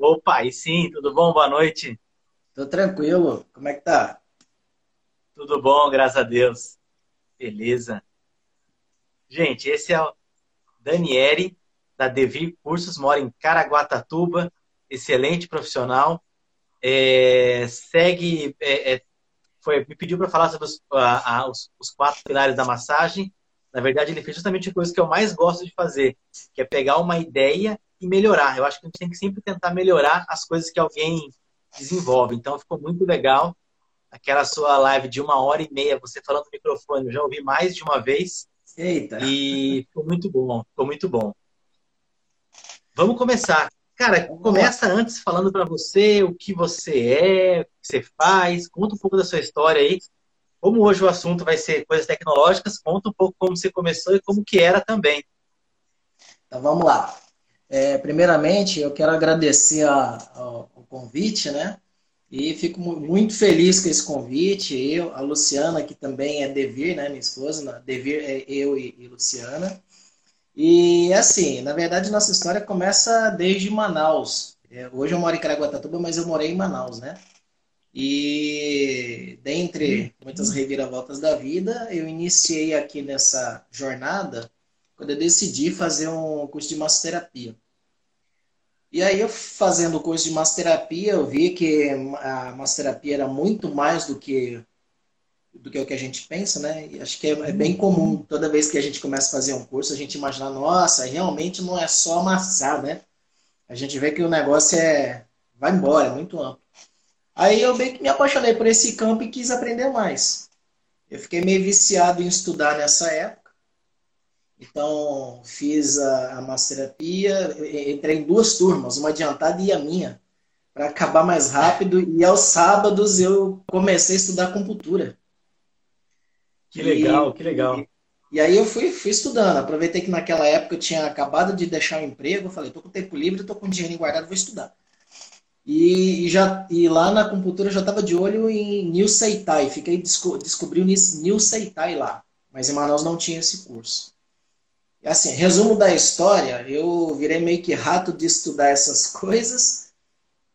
Opa, aí sim, tudo bom? Boa noite. Tô tranquilo. Como é que tá? Tudo bom, graças a Deus. Beleza. Gente, esse é o Daniele, da Devir Cursos, mora em Caraguatatuba, excelente profissional. É, segue, é, é, foi, me pediu para falar sobre os, a, a, os, os quatro pilares da massagem. Na verdade, ele fez justamente a coisa que eu mais gosto de fazer, que é pegar uma ideia e melhorar. Eu acho que a gente tem que sempre tentar melhorar as coisas que alguém desenvolve. Então, ficou muito legal aquela sua live de uma hora e meia, você falando no microfone. Eu já ouvi mais de uma vez. Eita! E ficou muito bom, ficou muito bom. Vamos começar. Cara, começa antes falando para você o que você é, o que você faz, conta um pouco da sua história aí. Como hoje o assunto vai ser coisas tecnológicas, conta um pouco como você começou e como que era também. Então vamos lá. É, primeiramente, eu quero agradecer a, a, o convite, né? E fico muito feliz com esse convite. Eu, a Luciana, que também é Devir, né? Minha esposa? Devir é eu e, e Luciana. E assim, na verdade, nossa história começa desde Manaus. É, hoje eu moro em Caraguatatuba, mas eu morei em Manaus, né? E dentre muitas reviravoltas da vida, eu iniciei aqui nessa jornada quando eu decidi fazer um curso de massoterapia. E aí, eu fazendo o curso de massoterapia, eu vi que a massoterapia era muito mais do que do que o que a gente pensa, né? E acho que é, é, bem comum, toda vez que a gente começa a fazer um curso, a gente imaginar, nossa, realmente não é só amassar, né? A gente vê que o negócio é vai embora, é muito amplo. Aí eu meio que me apaixonei por esse campo e quis aprender mais. Eu fiquei meio viciado em estudar nessa época. Então, fiz a, a massoterapia, entrei em duas turmas, uma adiantada e a minha, para acabar mais rápido. E aos sábados eu comecei a estudar acupuntura. Que legal, e, que legal. E, e, aí eu fui, fui estudando. Aproveitei que naquela época eu tinha acabado de deixar o emprego. Falei, tô com tempo livre, tô com dinheiro guardado, vou estudar. E, e, já, e lá na acupuntura eu já estava de olho em New Seitai. Fiquei desco, descobri o New Seitai lá. Mas em Manaus não tinha esse curso. Assim, resumo da história, eu virei meio que rato de estudar essas coisas.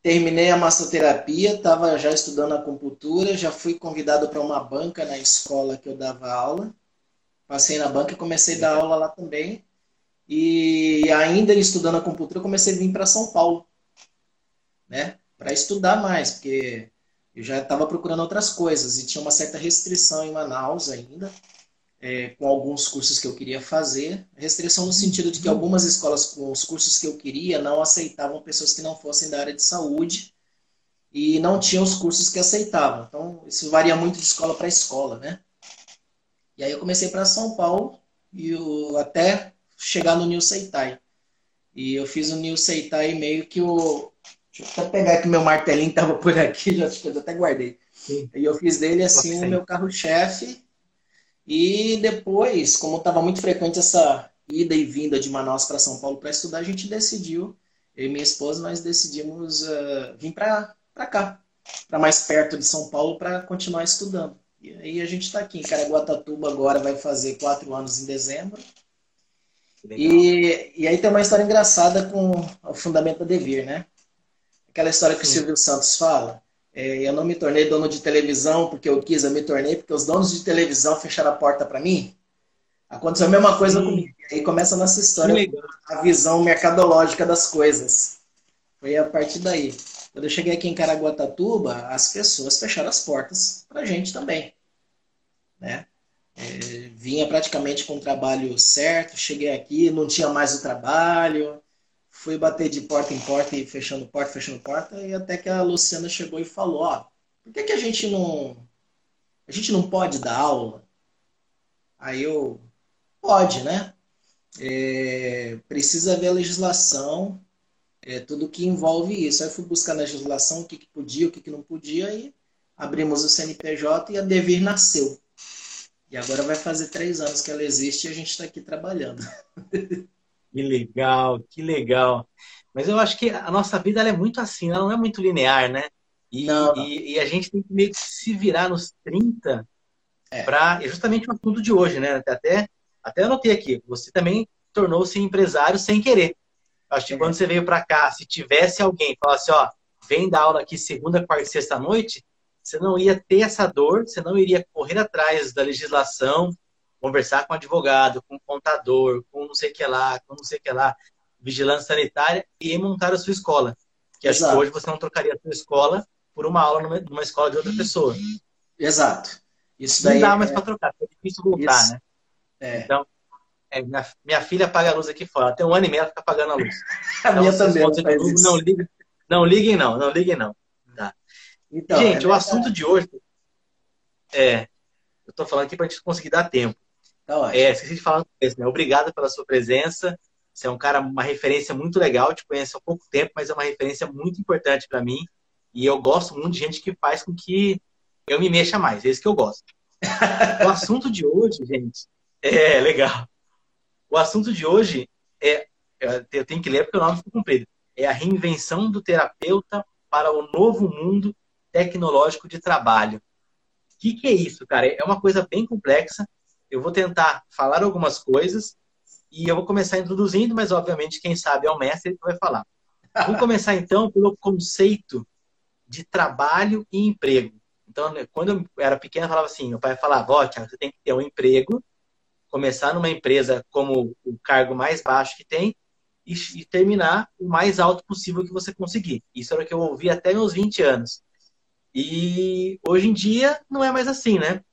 Terminei a massoterapia, estava já estudando acupuntura, já fui convidado para uma banca na escola que eu dava aula. Passei na banca e comecei a dar aula lá também. E ainda estudando acupuntura, comecei a vir para São Paulo, né? Para estudar mais, porque eu já estava procurando outras coisas e tinha uma certa restrição em Manaus ainda é, com alguns cursos que eu queria fazer. Restrição no sentido de que algumas escolas com os cursos que eu queria não aceitavam pessoas que não fossem da área de saúde e não tinham os cursos que aceitavam. Então, isso varia muito de escola para escola, né? E aí eu comecei para São Paulo e eu, até chegar no New Seitai. E eu fiz o New Seitai meio que o... Deixa eu até pegar que meu martelinho estava por aqui, já eu até guardei. Sim. E eu fiz dele assim o meu carro-chefe e depois, como estava muito frequente essa ida e vinda de Manaus para São Paulo para estudar, a gente decidiu, eu e minha esposa, nós decidimos uh, vir para cá, para mais perto de São Paulo, para continuar estudando. E aí a gente está aqui em Caraguatatuba agora, vai fazer quatro anos em dezembro. E, e aí tem uma história engraçada com o fundamento da Devir, né? Aquela história que Sim. o Silvio Santos fala, eu não me tornei dono de televisão porque eu quis, eu me tornei porque os donos de televisão fecharam a porta para mim. Aconteceu a mesma coisa Sim. comigo. Aí começa a nossa história, a visão mercadológica das coisas. Foi a partir daí. Quando eu cheguei aqui em Caraguatatuba, as pessoas fecharam as portas para a gente também. Né? É, vinha praticamente com o trabalho certo, cheguei aqui, não tinha mais o trabalho, fui bater de porta em porta e fechando porta, fechando porta, e até que a Luciana chegou e falou, ó, por que, que a gente não. A gente não pode dar aula? Aí eu. Pode, né? É, precisa ver a legislação, é, tudo que envolve isso. Aí fui buscar na legislação o que, que podia, o que, que não podia, e abrimos o CNPJ e a Devir nasceu. E agora vai fazer três anos que ela existe e a gente está aqui trabalhando. Que legal, que legal. Mas eu acho que a nossa vida é muito assim, ela não é muito linear, né? E, não, não. e, e a gente tem que meio que se virar nos 30 é. para justamente o assunto de hoje, né? Até, até anotei aqui, você também tornou-se empresário sem querer. Acho que é. quando você veio para cá, se tivesse alguém falasse, ó, vem dar aula aqui segunda, quarta e sexta noite, você não ia ter essa dor, você não iria correr atrás da legislação, conversar com advogado, com contador, com não sei o que lá, com não sei o que lá, vigilância sanitária e montar a sua escola. Que acho que hoje você não trocaria a sua escola por uma aula numa, escola de outra pessoa. Exato. Isso daí não dá mais é... para trocar, é difícil voltar, Isso. né? É. Então, é, minha, minha, filha apaga a luz aqui fora. Tem um ano e meio, ela fica apagando a luz. a então, minha também. Não, não, liguem, não liguem, não. Não liguem, não. Tá. Então, Gente, é o assunto de hoje é. Eu estou falando aqui para a gente conseguir dar tempo. Tá é, esqueci de falar isso, né? Obrigado pela sua presença. Você é um cara, uma referência muito legal. Te conheço há pouco tempo, mas é uma referência muito importante para mim. E eu gosto muito de gente que faz com que eu me mexa mais. É isso que eu gosto. o assunto de hoje, gente, é legal. O assunto de hoje é, eu tenho que ler porque o nome ficou comprido. É a reinvenção do terapeuta para o novo mundo tecnológico de trabalho. O que, que é isso, cara? É uma coisa bem complexa. Eu vou tentar falar algumas coisas e eu vou começar introduzindo, mas obviamente quem sabe é o mestre que vai falar. Vamos começar então pelo conceito de trabalho e emprego. Então, né, quando eu era pequeno, eu falava assim: meu pai falava, ó, você tem que ter um emprego começar numa empresa como o cargo mais baixo que tem e, e, terminar o mais alto possível que você conseguir. Isso era o que eu ouvi até meus 20 anos. E hoje em dia não é mais assim, né?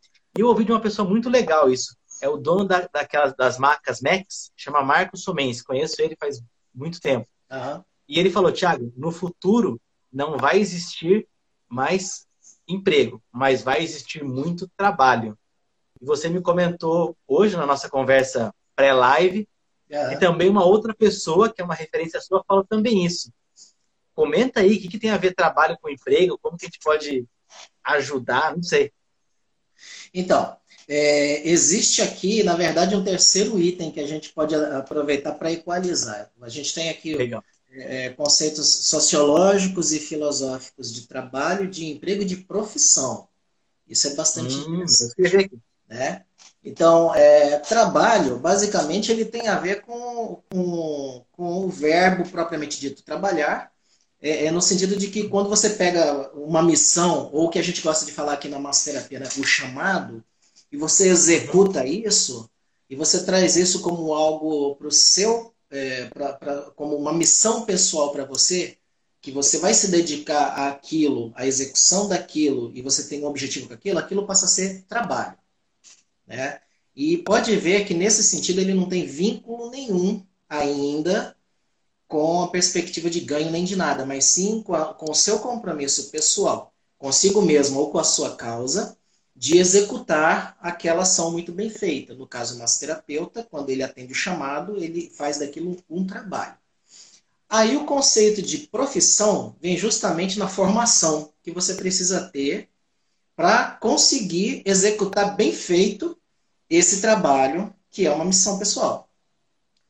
E eu ouvi de uma pessoa muito legal isso. É o dono da, daquelas, das marcas Max, chama Marcos Somens. Conheço ele faz muito tempo. Uhum. E ele falou, Thiago, no futuro não vai existir mais emprego, mas vai existir muito trabalho. E você me comentou hoje na nossa conversa pré-live, e também uma outra pessoa, que é uma referência sua, fala também isso. Comenta aí o que, que tem a ver trabalho com emprego, como que a gente pode ajudar, não sei. Então, é, existe aqui, na verdade, um terceiro item que a gente pode aproveitar para equalizar. A gente tem aqui é, conceitos sociológicos e filosóficos de trabalho, de emprego e de profissão. Isso é bastante hum, interessante. Né? Então, é, trabalho, basicamente, ele tem a ver com, com, com o verbo propriamente dito trabalhar, é, é, no sentido de que quando você pega uma missão, ou que a gente gosta de falar aqui na massoterapia, né, o chamado, e você executa isso, e você traz isso como algo para o seu, é, pra, pra, como uma missão pessoal para você, que você vai se dedicar àquilo, à execução daquilo, e você tem um objetivo com aquilo, aquilo passa a ser trabalho. Né? E pode ver que nesse sentido ele não tem vínculo nenhum ainda com a perspectiva de ganho nem de nada, mas sim com, a, com o seu compromisso pessoal, consigo mesmo ou com a sua causa, de executar aquela ação muito bem feita. No caso, o massoterapeuta, quando ele atende o chamado, ele faz daquilo um, um trabalho. Aí o conceito de profissão vem justamente na formação que você precisa ter para conseguir executar bem feito esse trabalho, que é uma missão pessoal.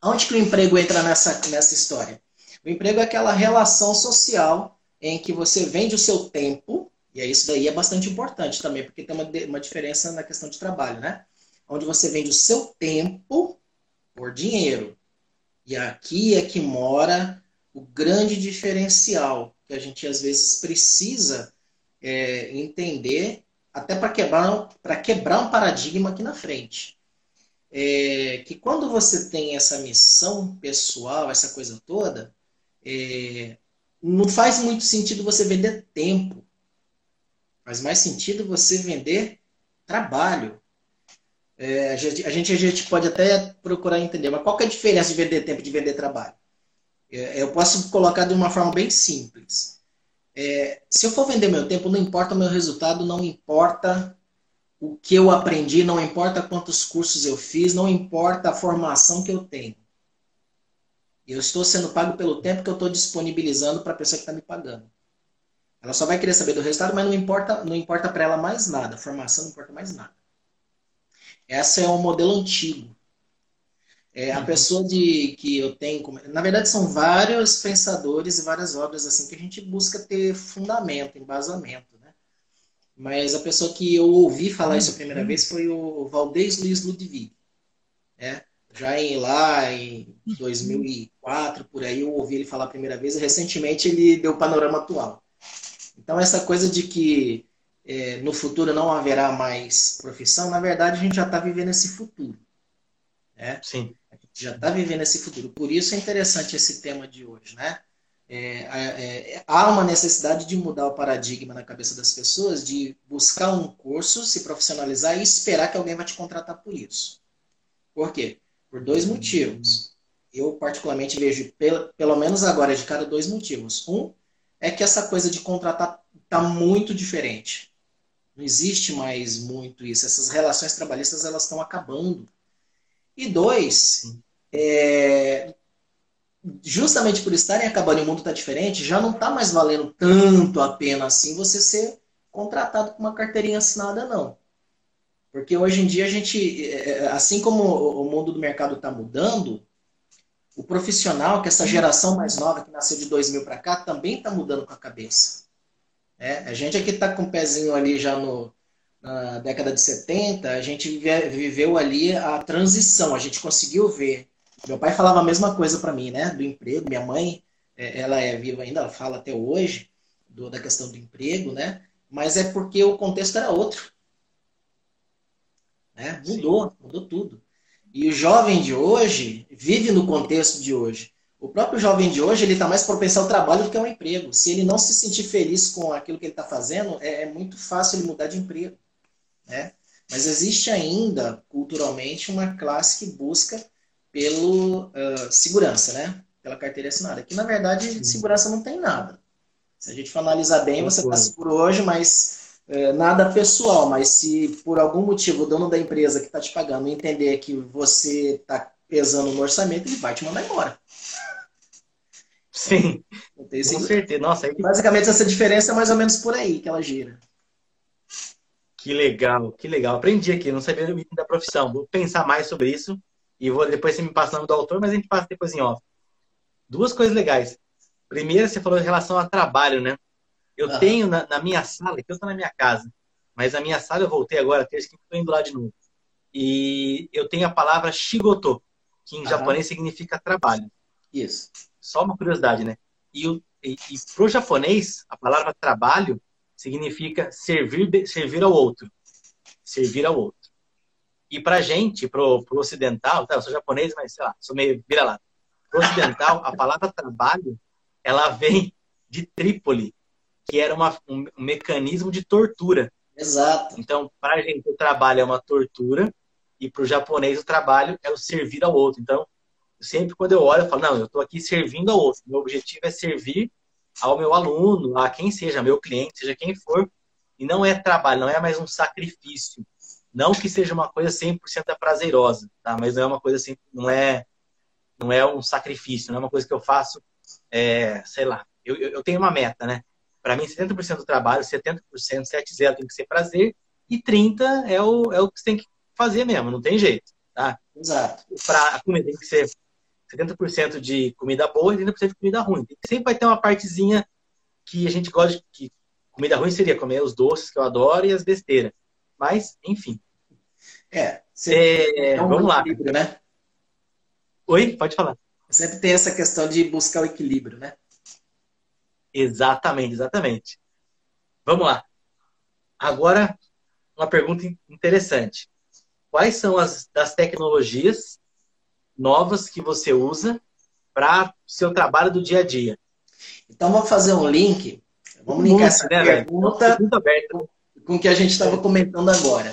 Onde que o emprego entra nessa, nessa história? O emprego é aquela relação social em que você vende o seu tempo, e isso daí é bastante importante também, porque tem uma, uma diferença na questão de trabalho, né? Onde você vende o seu tempo por dinheiro. E aqui é que mora o grande diferencial que a gente às vezes precisa é, entender até para quebrar, quebrar um paradigma aqui na frente. É, que quando você tem essa missão pessoal, essa coisa toda, é, não faz muito sentido você vender tempo. Faz mais sentido você vender trabalho. É, a, gente, a, gente, pode até procurar entender, mas qual que é a diferença de vender tempo e de vender trabalho? É, eu posso colocar de uma forma bem simples. É, se eu for vender meu tempo, não importa o meu resultado, não importa o que eu aprendi, não importa quantos cursos eu fiz, não importa a formação que eu tenho. Eu estou sendo pago pelo tempo que eu estou disponibilizando para a pessoa que está me pagando. Ela só vai querer saber do resultado, mas não importa, não importa para ela mais nada. Formação não importa mais nada. Esse é um modelo antigo. É, a uhum. pessoa de que eu tenho, na verdade são vários pensadores e várias obras assim que a gente busca ter fundamento, embasamento? Mas a pessoa que eu ouvi falar isso a primeira uhum. vez foi o Valdez Luiz Ludwig, né? Já em lá em 2004, por aí, eu ouvi ele falar a primeira vez. E recentemente ele deu o panorama atual. Então, essa coisa de que é, no futuro não haverá mais profissão, na verdade, a gente já está vivendo esse futuro. Né? Sim. A gente já está vivendo esse futuro. Por isso é interessante esse tema de hoje, né? É, é, há uma necessidade de mudar o paradigma na cabeça das pessoas, de buscar um curso, se profissionalizar e esperar que alguém vai te contratar por isso. Por quê? Por dois motivos. Eu, particularmente, vejo, pelo, pelo menos agora, de cada dois motivos. Um é que essa coisa de contratar está muito diferente. Não existe mais muito isso. Essas relações trabalhistas elas estão acabando. E dois, é, justamente por estarem acabando e o mundo está diferente, já não está mais valendo tanto a pena assim você ser contratado com uma carteirinha assinada, não. Porque hoje em dia a gente, é, assim como o mundo do mercado está mudando, o profissional, que essa geração mais nova que nasceu de 2000 para cá, também está mudando com a cabeça. É, a gente aqui está com o pezinho ali já no, na década de 70, a gente viveu ali a transição, a gente conseguiu ver meu pai falava a mesma coisa para mim, né? Do emprego. Minha mãe, é, ela é viva ainda, ela fala até hoje do, da questão do emprego, né? Mas é porque o contexto era outro. Né? Mudou, Sim. mudou tudo. E o jovem de hoje vive no contexto de hoje. O próprio jovem de hoje ele está mais propenso ao trabalho do que ao emprego. Se ele não se sentir feliz com aquilo que ele está fazendo, é, é, muito fácil ele mudar de emprego. Né? Mas existe ainda, culturalmente, uma classe que busca pelo uh, segurança, né? Pela carteira assinada. Que na verdade de segurança não tem nada. Se a gente for analisar bem, você está seguro hoje, mas uh, nada pessoal. Mas se por algum motivo o dono da empresa que está te pagando entender que você está pesando no orçamento, ele vai te mandar embora. Sim, com certeza. Nossa, aí... Basicamente, essa diferença é mais ou menos por aí que ela gira. Que legal, que legal. Aprendi aqui, não sabia da profissão. Vou pensar mais sobre isso e vou depois você me passa o nome do autor, mas a gente passa depois em off. Duas coisas legais. Primeiro, você falou em relação a trabalho, né? Eu tenho na, na, minha sala, que eu estou na minha casa, mas na minha sala eu voltei agora, terça que estou indo lá de novo. E eu tenho a palavra shigoto, que em japonês significa trabalho. Isso. Só uma curiosidade, né? E, e, e para o japonês, a palavra trabalho significa servir, servir ao outro. Servir ao outro. E para gente, pro, pro ocidental, tá, eu sou japonês, mas sei lá, sou meio vira-lata. Pro ocidental, a palavra trabalho, ela vem de Trípoli, que era uma, um, um mecanismo de tortura. Exato. Então, para a gente, o trabalho é uma tortura, e para o japonês, o trabalho é o servir ao outro. Então, sempre quando eu olho, eu falo, não, eu estou aqui servindo ao outro. Meu objetivo é servir ao meu aluno, a quem seja, meu cliente, seja quem for. E não é trabalho, não é mais um sacrifício. Não que seja uma coisa 100% prazerosa, tá? Mas não é uma coisa assim, não é, não é um sacrifício, não é uma coisa que eu faço, é, sei lá. Eu, eu tenho uma meta, né? Para mim, 70% do trabalho, 70%, 70 tem que ser prazer e 30% é o, é o que você tem que fazer mesmo, não tem jeito, tá? Exato. Para a comida tem que ser 70% de comida boa e 30% de comida ruim. Sempre vai ter uma partezinha que a gente gosta de. Que comida ruim seria comer os doces que eu adoro e as besteiras. Mas, enfim. É, é um vamos lá. Né? Oi, pode falar. Sempre tem essa questão de buscar o equilíbrio, né? Exatamente, exatamente. Vamos lá. Agora, uma pergunta interessante. Quais são as das tecnologias novas que você usa para seu trabalho do dia a dia? Então, vamos fazer um link. Vamos linkar essa né, pergunta. Pergunta com o que a gente estava comentando agora.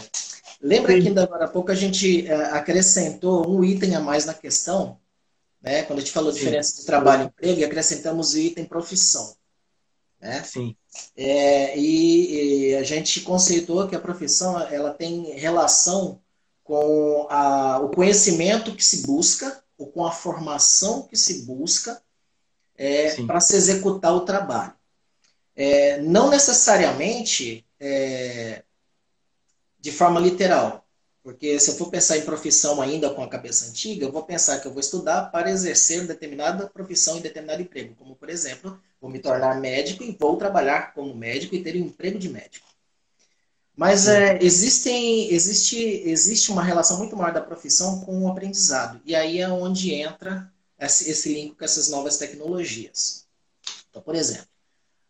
Lembra Sim. que ainda agora há pouco a gente é, acrescentou um item a mais na questão, né? Quando a gente falou Sim. diferença de trabalho e emprego, e acrescentamos o item profissão. Né? Sim. É, e, e, a gente conceitou que a profissão ela tem relação com a, o conhecimento que se busca, ou com a formação que se busca é, para se executar o trabalho. É, não necessariamente é, de forma literal. Porque se eu for pensar em profissão ainda com a cabeça antiga, eu vou pensar que eu vou estudar para exercer determinada profissão em determinado emprego. Como, por exemplo, vou me tornar médico e vou trabalhar como médico e ter um emprego de médico. Mas é, existem, existe, existe uma relação muito maior da profissão com o aprendizado. E aí é onde entra esse, esse link com essas novas tecnologias. Então, por exemplo,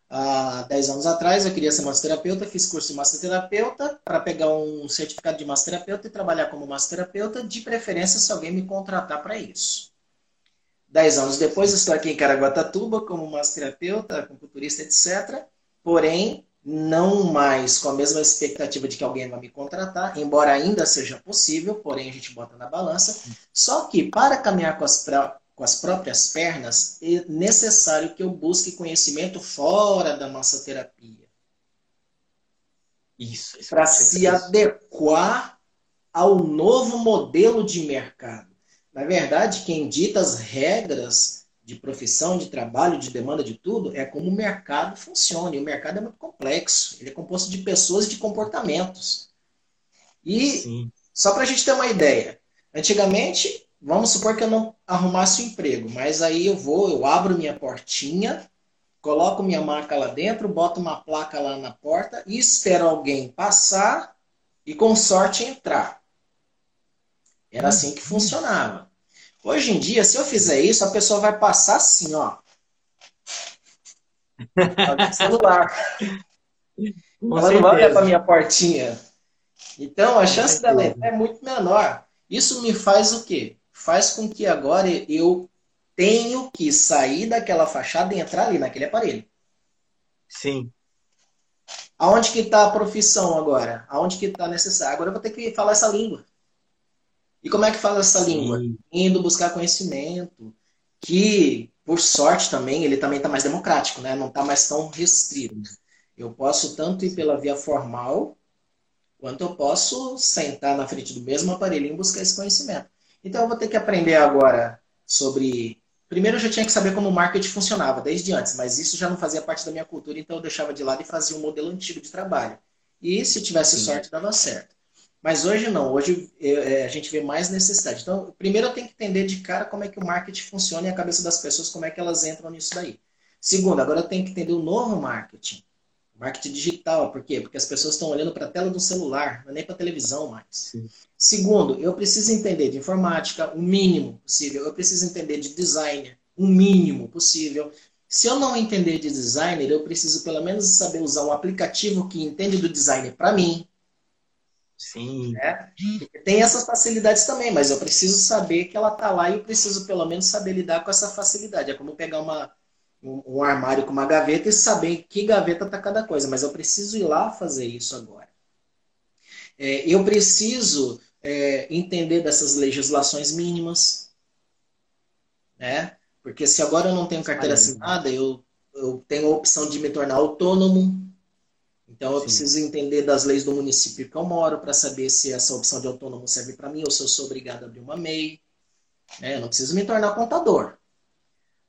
há 10 anos atrás eu queria ser massoterapeuta, fiz curso de massoterapeuta para pegar um certificado de massoterapeuta e trabalhar como massoterapeuta, de preferência se alguém me contratar para isso. Dez anos depois, estou aqui em Caraguatatuba como massoterapeuta, acupunturista, etc. Porém, não mais com a mesma expectativa de que alguém vai me contratar, embora ainda seja possível, porém a gente bota na balança. Só que para caminhar com as, com as próprias pernas, é necessário que eu busque conhecimento fora da massoterapia. Isso. isso para se adequar ao novo modelo de mercado. Na verdade, quem dita as regras de profissão, de trabalho, de demanda, de tudo, é como o mercado funciona. E o mercado é muito complexo. Ele é composto de pessoas e de comportamentos. E Sim. só para a gente ter uma ideia, antigamente, vamos supor que eu não arrumasse um emprego, mas aí eu vou, eu abro minha portinha, coloco minha marca lá dentro, boto uma placa lá na porta e espero alguém passar e com sorte entrar. Era assim que funcionava. Hoje em dia, se eu fizer isso, a pessoa vai passar assim, ó. celular. Com Ela não vai olhar para minha portinha. Então, a chance dela entrar é muito menor. Isso me faz o quê? Faz com que agora eu tenho que sair daquela fachada e entrar ali naquele aparelho. Sim. Aonde que está a profissão agora? Aonde que está necessário? Agora eu vou ter que falar essa língua. E como é que fala essa língua? Indo buscar conhecimento, que, por sorte também, ele também está mais democrático, né? não está mais tão restrito. Eu posso tanto ir pela via formal, quanto eu posso sentar na frente do mesmo aparelhinho e buscar esse conhecimento. Então eu vou ter que aprender agora sobre. Primeiro eu já tinha que saber como o marketing funcionava, desde antes, mas isso já não fazia parte da minha cultura, então eu deixava de lado e fazia um modelo antigo de trabalho. E se tivesse Sim. sorte, dava certo. Mas hoje não, hoje é, a gente vê mais necessidade. Então, primeiro eu tenho que entender de cara como é que o marketing funciona e a cabeça das pessoas, como é que elas entram nisso daí. Segundo, agora eu tenho que entender o novo marketing. Marketing digital, por quê? Porque as pessoas estão olhando para a tela do celular, não é nem para a televisão mais. Sim. Segundo, eu preciso entender de informática o mínimo possível. Eu preciso entender de designer o mínimo possível. Se eu não entender de designer, eu preciso pelo menos saber usar um aplicativo que entende do designer para mim, Sim. Né? Tem essas facilidades também, mas eu preciso saber que ela está lá e eu preciso pelo menos saber lidar com essa facilidade. É como pegar uma, um, um armário com uma gaveta e saber que gaveta está cada coisa, mas eu preciso ir lá fazer isso agora. É, eu preciso é, entender dessas legislações mínimas, né? Porque se agora eu não tenho carteira assinada, eu, eu tenho a opção de me tornar autônomo, então eu Sim. preciso entender das leis do município que eu moro para saber se essa opção de autônomo serve para mim ou se eu sou obrigado a abrir uma MEI. É, eu não preciso me tornar contador.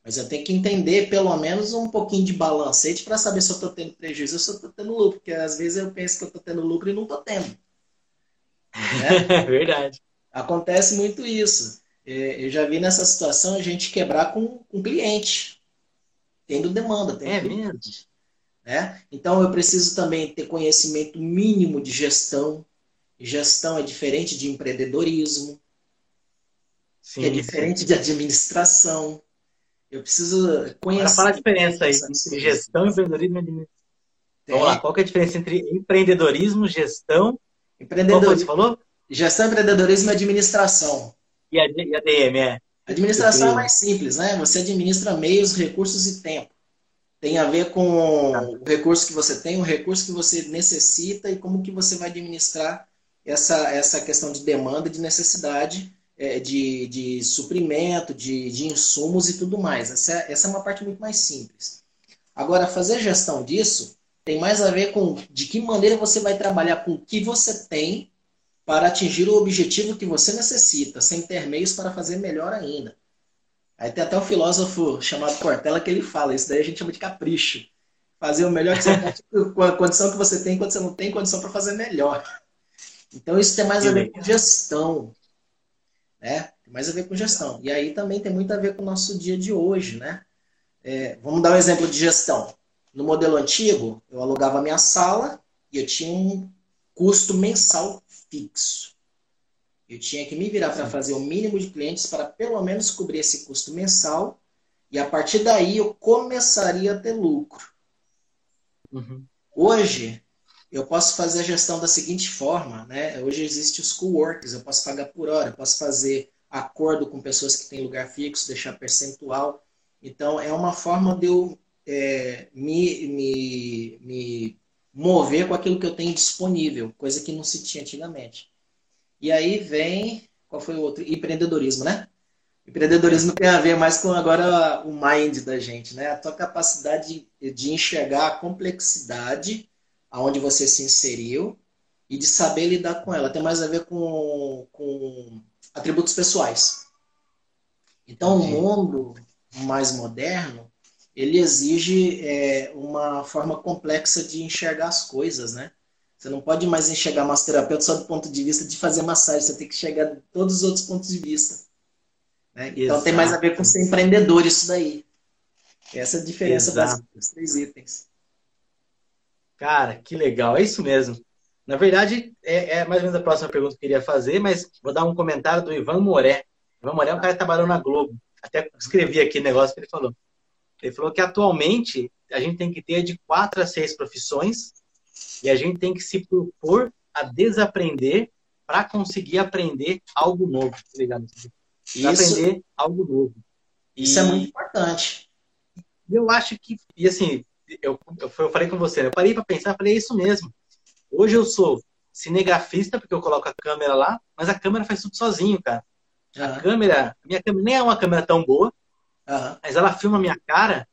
Mas eu tenho que entender pelo menos um pouquinho de balancete para saber se eu estou tendo prejuízo ou se eu estou tendo lucro. Porque às vezes eu penso que eu estou tendo lucro e não estou tendo. Né? Verdade. Acontece muito isso. É, eu já vi nessa situação a gente quebrar com, com cliente. Tendo demanda. Tendo é mesmo? Né? Então eu preciso também ter conhecimento mínimo de gestão. Gestão é diferente de empreendedorismo, sim, é diferente sim. de administração. Eu preciso conhecer. Fala a diferença aí entre gestão, empreendedorismo e administração. Vamos lá, qual é a diferença entre empreendedorismo, gestão. Empreendedorismo. Qual você falou? Gestão, empreendedorismo e administração. E a, e a DM, é? Administração é mais simples, né? Você administra meios, recursos e tempo tem a ver com tá. o recurso que você tem, o recurso que você necessita e como que você vai administrar essa, essa questão de demanda, de necessidade, é, de, de suprimento, de, de insumos e tudo mais. Essa, essa é uma parte muito mais simples. Agora, fazer gestão disso tem mais a ver com de que maneira você vai trabalhar com o que você tem para atingir o objetivo que você necessita, sem ter meios para fazer melhor ainda. Aí tem até um filósofo chamado Cortella que ele fala, isso daí a gente chama de capricho. Fazer o melhor que você tem, com a condição que você tem, quando você não tem condição para fazer melhor. Então isso tem mais a ver com gestão. Né? Tem mais a ver com gestão. E aí também tem muito a ver com o nosso dia de hoje, né? É, vamos dar um exemplo de gestão. No modelo antigo, eu alugava minha sala e eu tinha um custo mensal fixo. Eu tinha que me virar para fazer o mínimo de clientes para pelo menos cobrir esse custo mensal e a partir daí eu começaria a ter lucro. Uhum. Hoje, eu posso fazer a gestão da seguinte forma, né? Hoje existe os co-works, eu posso pagar por hora, eu posso fazer acordo com pessoas que têm lugar fixo, deixar percentual. Então, é uma forma de eu é, me, me, me mover com aquilo que eu tenho disponível, coisa que não se tinha antigamente. E aí vem, qual foi o outro? Empreendedorismo, né? Empreendedorismo tem a ver mais com agora o mind da gente, né? A tua capacidade de, de enxergar a complexidade aonde você se inseriu e de saber lidar com ela. Tem mais a ver com, com atributos pessoais. Então, o mundo mais moderno, ele exige é, uma forma complexa de enxergar as coisas, né? Você não pode mais enxergar massoterapeuta só do ponto de vista de fazer massagem, você tem que enxergar todos os outros pontos de vista. Né? Então tem mais a ver com ser empreendedor isso daí. Essa é a diferença Exato. dos três itens. Cara, que legal, é isso mesmo. Na verdade, é, é, mais ou menos a próxima pergunta que eu queria fazer, mas vou dar um comentário do Ivan Moré. Ivan Moré é um cara que trabalhou na Globo. Até escrevi aqui o negócio que ele falou. Ele falou que atualmente a gente tem que ter de quatro a seis profissões e a gente tem que se propor a desaprender para conseguir aprender algo novo, tá ligado? E aprender algo novo. E isso é muito importante. Eu acho que, e assim, eu, eu, eu falei com você, né? eu parei para pensar, falei, é isso mesmo. Hoje eu sou cinegrafista, porque eu coloco a câmera lá, mas a câmera faz tudo sozinho, cara. Uhum. A câmera, a minha câmera nem é uma câmera tão boa, uhum. mas ela filma a minha cara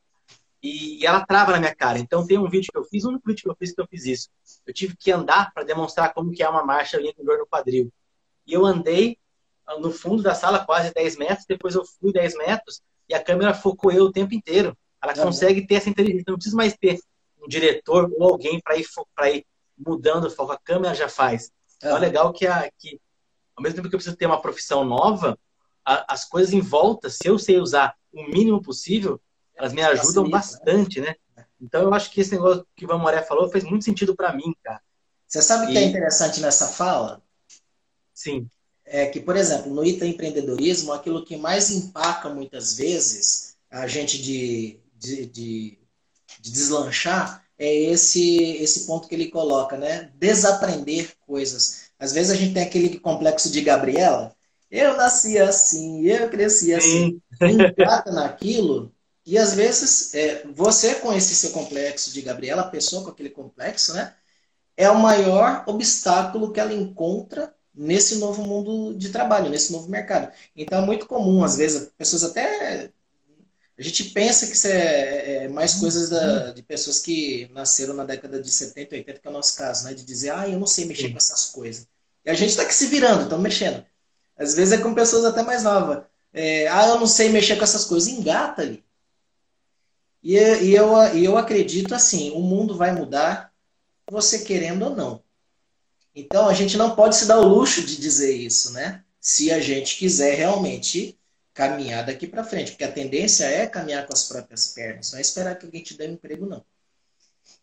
e, ela trava na minha cara. Então tem um vídeo que eu fiz, um único vídeo que eu fiz que eu fiz isso. Eu tive que andar para demonstrar como que é uma marcha ali com dor no quadril. E eu andei no fundo da sala quase 10 metros, depois eu fui 10 metros e a câmera focou eu o tempo inteiro. Ela uhum. consegue ter essa inteligência. Não precisa mais ter um diretor ou alguém para ir, ir mudando o foco. A câmera já faz. Então é legal que, a, que, ao mesmo tempo que eu preciso ter uma profissão nova, a, as coisas em volta, se eu sei usar o mínimo possível, elas me ajudam Facilita, bastante, né? né? Então eu acho que esse negócio que o Ivan Moré falou fez muito sentido para mim, cara. Você sabe o que é interessante nessa fala? Sim. É que, por exemplo, no item empreendedorismo, aquilo que mais empaca muitas vezes a gente de de, de, de deslanchar é esse esse ponto que ele coloca, né? Desaprender coisas. Às vezes a gente tem aquele complexo de Gabriela. Eu nasci assim, eu cresci assim. Engata naquilo. E às vezes é, você com esse seu complexo de Gabriela, a pessoa com aquele complexo, né? É o maior obstáculo que ela encontra nesse novo mundo de trabalho, nesse novo mercado. Então é muito comum, às vezes, pessoas até a gente pensa que isso é, é mais coisas da, de pessoas que nasceram na década de 70, 80, que é o nosso caso, né? De dizer, ah, eu não sei mexer Sim. com essas coisas. E a gente está aqui se virando, estamos mexendo. Às vezes é com pessoas até mais novas. É, ah, eu não sei mexer com essas coisas. Engata ali. E, e, eu, e eu acredito assim, o mundo vai mudar, você querendo ou não. Então a gente não pode se dar o luxo de dizer isso, né? Se a gente quiser realmente caminhar daqui para frente, porque a tendência é caminhar com as próprias pernas, não é esperar que alguém te dê um emprego, não.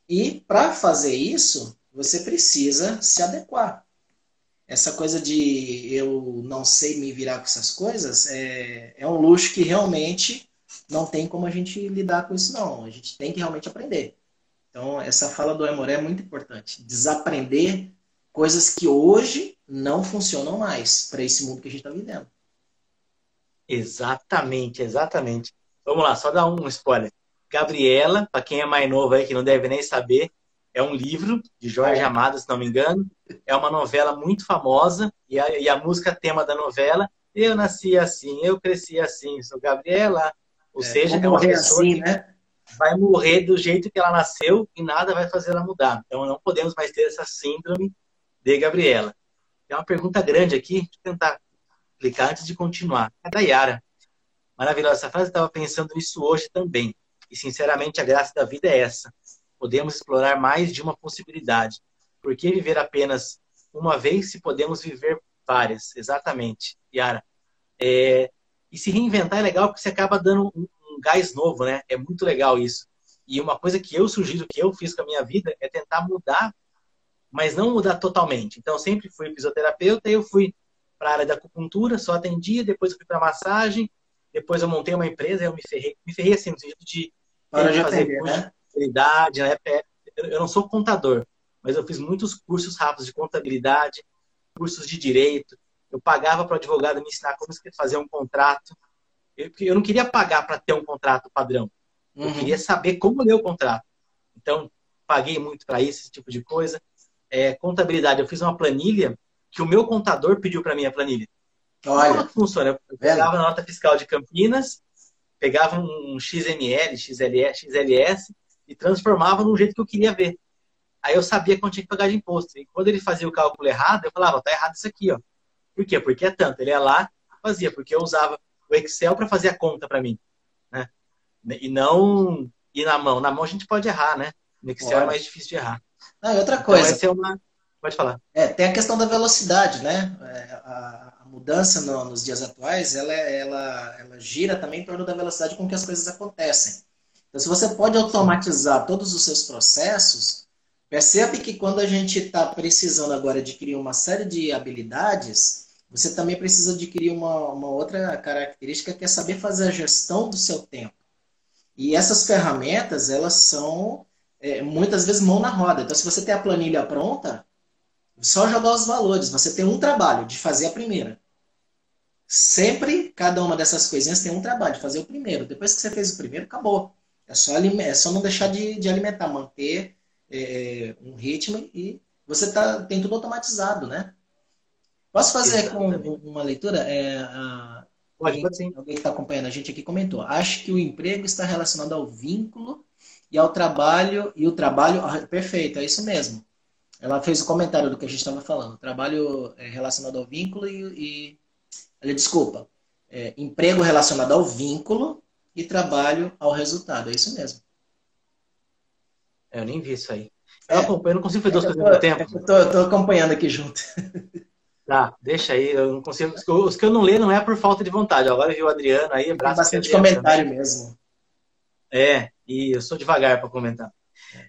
E para fazer isso, você precisa se adequar. Essa coisa de eu não sei me virar com essas coisas é, é um luxo que realmente não tem como a gente lidar com isso, não. A gente tem que realmente aprender. Então, essa fala do Emoré é muito importante. Desaprender coisas que hoje não funcionam mais para esse mundo que a gente está vivendo. Exatamente, exatamente. Vamos lá, só dar um spoiler. Gabriela, para quem é mais novo aí, que não deve nem saber, é um livro de Jorge é. Amado, se não me engano. É uma novela muito famosa e a, e a música tema da novela Eu nasci assim, eu cresci assim, sou Gabriela. Ou é, seja, é uma pessoa assim, que né? vai morrer do jeito que ela nasceu e nada vai fazer ela mudar. Então não podemos mais ter essa síndrome de Gabriela. Tem uma pergunta grande aqui, deixa eu tentar explicar antes de continuar. É da Yara. Maravilhosa essa frase, estava pensando nisso hoje também. E, sinceramente, a graça da vida é essa. Podemos explorar mais de uma possibilidade. Por que viver apenas uma vez se podemos viver várias? Exatamente, Yara. É... E se reinventar é legal porque você acaba dando um, um gás novo, né? É muito legal isso. E uma coisa que eu sugiro que eu fiz com a minha vida é tentar mudar mas não mudar totalmente. Então, eu sempre fui fisioterapeuta, eu fui para a área da acupuntura, só atendia, depois fui para massagem, depois eu montei uma empresa, eu me ferrei, me ferrei assim, no sentido de, de fazer atender, curso né? De contabilidade, na época, eu não sou contador, mas eu fiz muitos cursos rápidos de contabilidade, cursos de direito, eu pagava para o advogado me ensinar como fazer um contrato, eu, eu não queria pagar para ter um contrato padrão, eu uhum. queria saber como ler o contrato. Então, paguei muito para isso, esse tipo de coisa. É, contabilidade, eu fiz uma planilha que o meu contador pediu para mim a planilha. Olha, Como que funciona? Eu pegava a nota fiscal de Campinas, pegava um XML, XLS, XLS e transformava no jeito que eu queria ver. Aí eu sabia quanto tinha que pagar de imposto. E quando ele fazia o cálculo errado, eu falava, tá errado isso aqui, ó. Por quê? Porque é tanto. Ele ia lá fazia, porque eu usava o Excel para fazer a conta para mim. Né? E não ir na mão. Na mão a gente pode errar, né? No Excel é é mais difícil de errar. Não, e outra então, coisa. Então, é uma... Pode falar. É, tem a questão da velocidade, né? É, a, a, mudança no, nos dias atuais, ela, ela, ela gira também em torno da velocidade com que as coisas acontecem. Então, se você pode automatizar todos os seus processos, percebe que quando a gente está precisando agora adquirir uma série de habilidades, você também precisa adquirir uma, uma outra característica que é saber fazer a gestão do seu tempo. E essas ferramentas, elas são é, muitas vezes mão na roda. Então, se você tem a planilha pronta, só jogar os valores. Você tem um trabalho de fazer a primeira. Sempre, cada uma dessas coisinhas tem um trabalho de fazer o primeiro. Depois que você fez o primeiro, acabou. É só, é só não deixar de, de alimentar, manter é, um ritmo e você tá, tem tudo automatizado, né? Posso fazer com uma leitura? É, a, pode, pode sim. Alguém que está acompanhando a gente aqui comentou. Acho que o emprego está relacionado ao vínculo e ao trabalho, e o trabalho. Ah, perfeito, é isso mesmo. Ela fez o comentário do que a gente estava falando. Trabalho é, relacionado ao vínculo e. e desculpa. É, emprego relacionado ao vínculo e trabalho ao resultado. É isso mesmo. É, eu nem vi isso aí. Eu, é, acompanho, eu não consigo fazer duas coisas ao mesmo tempo. Eu tô, acompanhando aqui junto. Tá, deixa aí. Eu não consigo. Os que eu não leio não é por falta de vontade. Agora viu o Adriano aí, abraço. Tem bastante comentário também. mesmo. É, e eu sou devagar para comentar.